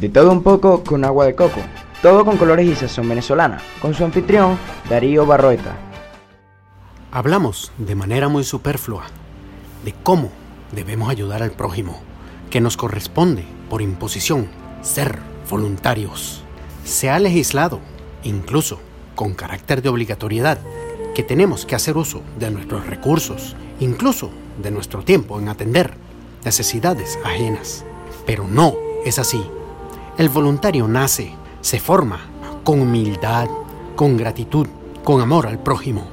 De todo un poco con agua de coco. Todo con colores y sazón venezolana. Con su anfitrión, Darío Barroeta. Hablamos de manera muy superflua de cómo debemos ayudar al prójimo, que nos corresponde, por imposición, ser voluntarios. Se ha legislado, incluso con carácter de obligatoriedad, que tenemos que hacer uso de nuestros recursos, incluso de nuestro tiempo en atender necesidades ajenas. Pero no es así. El voluntario nace, se forma con humildad, con gratitud, con amor al prójimo,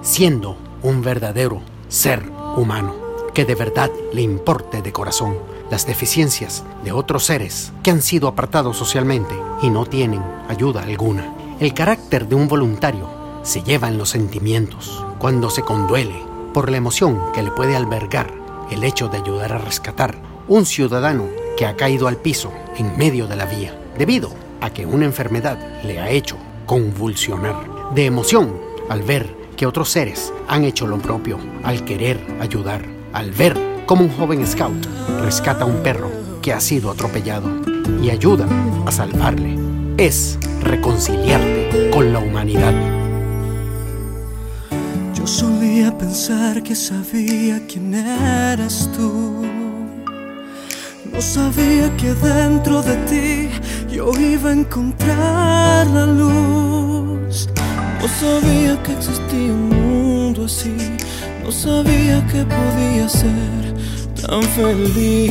siendo un verdadero ser humano, que de verdad le importe de corazón las deficiencias de otros seres que han sido apartados socialmente y no tienen ayuda alguna. El carácter de un voluntario se lleva en los sentimientos, cuando se conduele por la emoción que le puede albergar el hecho de ayudar a rescatar un ciudadano que ha caído al piso en medio de la vía, debido a que una enfermedad le ha hecho convulsionar, de emoción al ver que otros seres han hecho lo propio, al querer ayudar, al ver cómo un joven scout rescata a un perro que ha sido atropellado y ayuda a salvarle. Es reconciliarte con la humanidad. Yo solía pensar que sabía quién eras tú. No sabía que dentro de ti yo iba a encontrar la luz. No sabía que existía un mundo así. No sabía que podía ser tan feliz.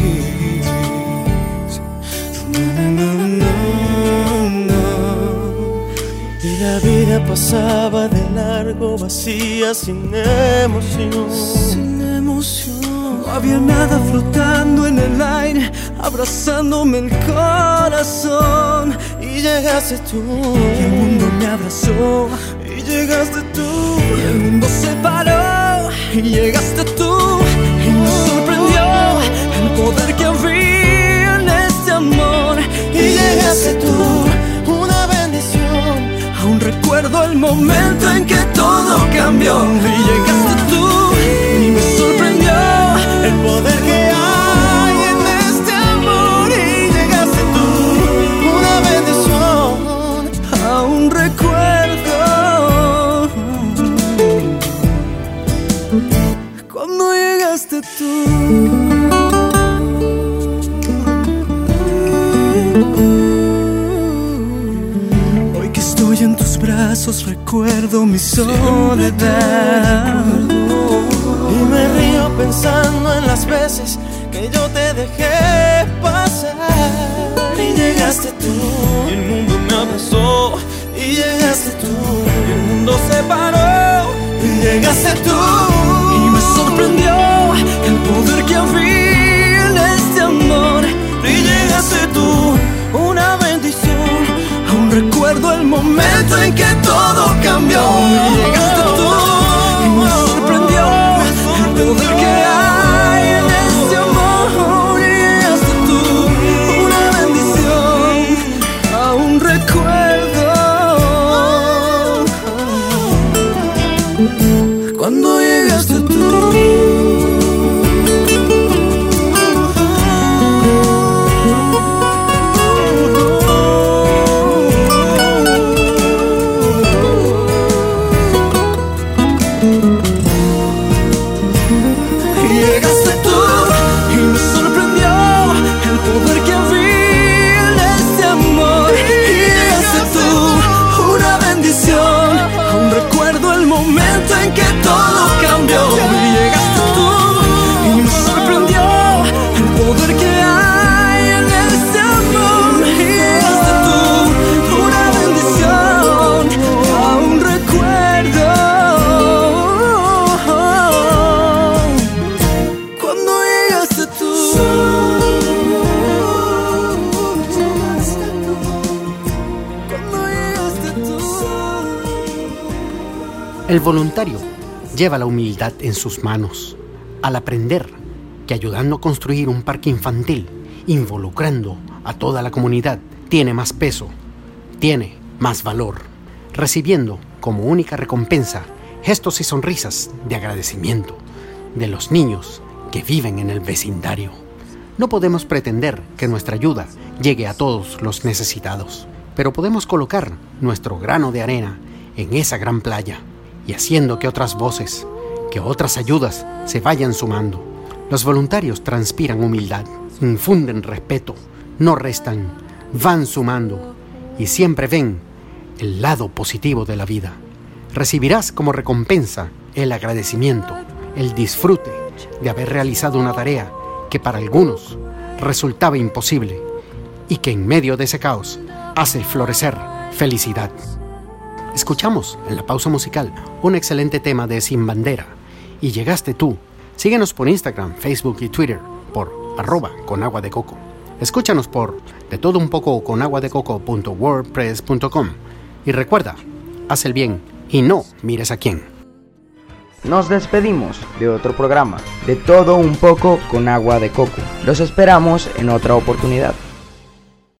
Y la vida pasaba de largo, vacía, sin emoción. No había nada flotando en el aire, abrazándome el corazón. Y llegaste tú. Y el mundo me abrazó. Y llegaste tú. Y el mundo se paró. Y llegaste tú. Y me sorprendió el poder que había en este amor. Y llegaste tú. Una bendición. Aún recuerdo el momento en que todo cambió. Y llegaste tú. Hoy que estoy en tus brazos recuerdo mi soledad. Y me río pensando en las veces que yo te dejé pasar. Y llegaste tú. Y el mundo me abrazó. Y llegaste tú. Y el mundo se paró. Y llegaste tú. Cuando llegaste tú. El voluntario lleva la humildad en sus manos al aprender que ayudando a construir un parque infantil, involucrando a toda la comunidad, tiene más peso, tiene más valor, recibiendo como única recompensa gestos y sonrisas de agradecimiento de los niños que viven en el vecindario. No podemos pretender que nuestra ayuda llegue a todos los necesitados. Pero podemos colocar nuestro grano de arena en esa gran playa y haciendo que otras voces, que otras ayudas se vayan sumando. Los voluntarios transpiran humildad, infunden respeto, no restan, van sumando y siempre ven el lado positivo de la vida. Recibirás como recompensa el agradecimiento, el disfrute de haber realizado una tarea que para algunos resultaba imposible y que en medio de ese caos hace florecer felicidad. Escuchamos en la pausa musical un excelente tema de Sin Bandera y llegaste tú. Síguenos por Instagram, Facebook y Twitter por arroba con agua de coco. Escúchanos por de todo un poco con agua de coco.wordpress.com y recuerda, haz el bien y no mires a quién. Nos despedimos de otro programa, de todo un poco con agua de coco. Los esperamos en otra oportunidad.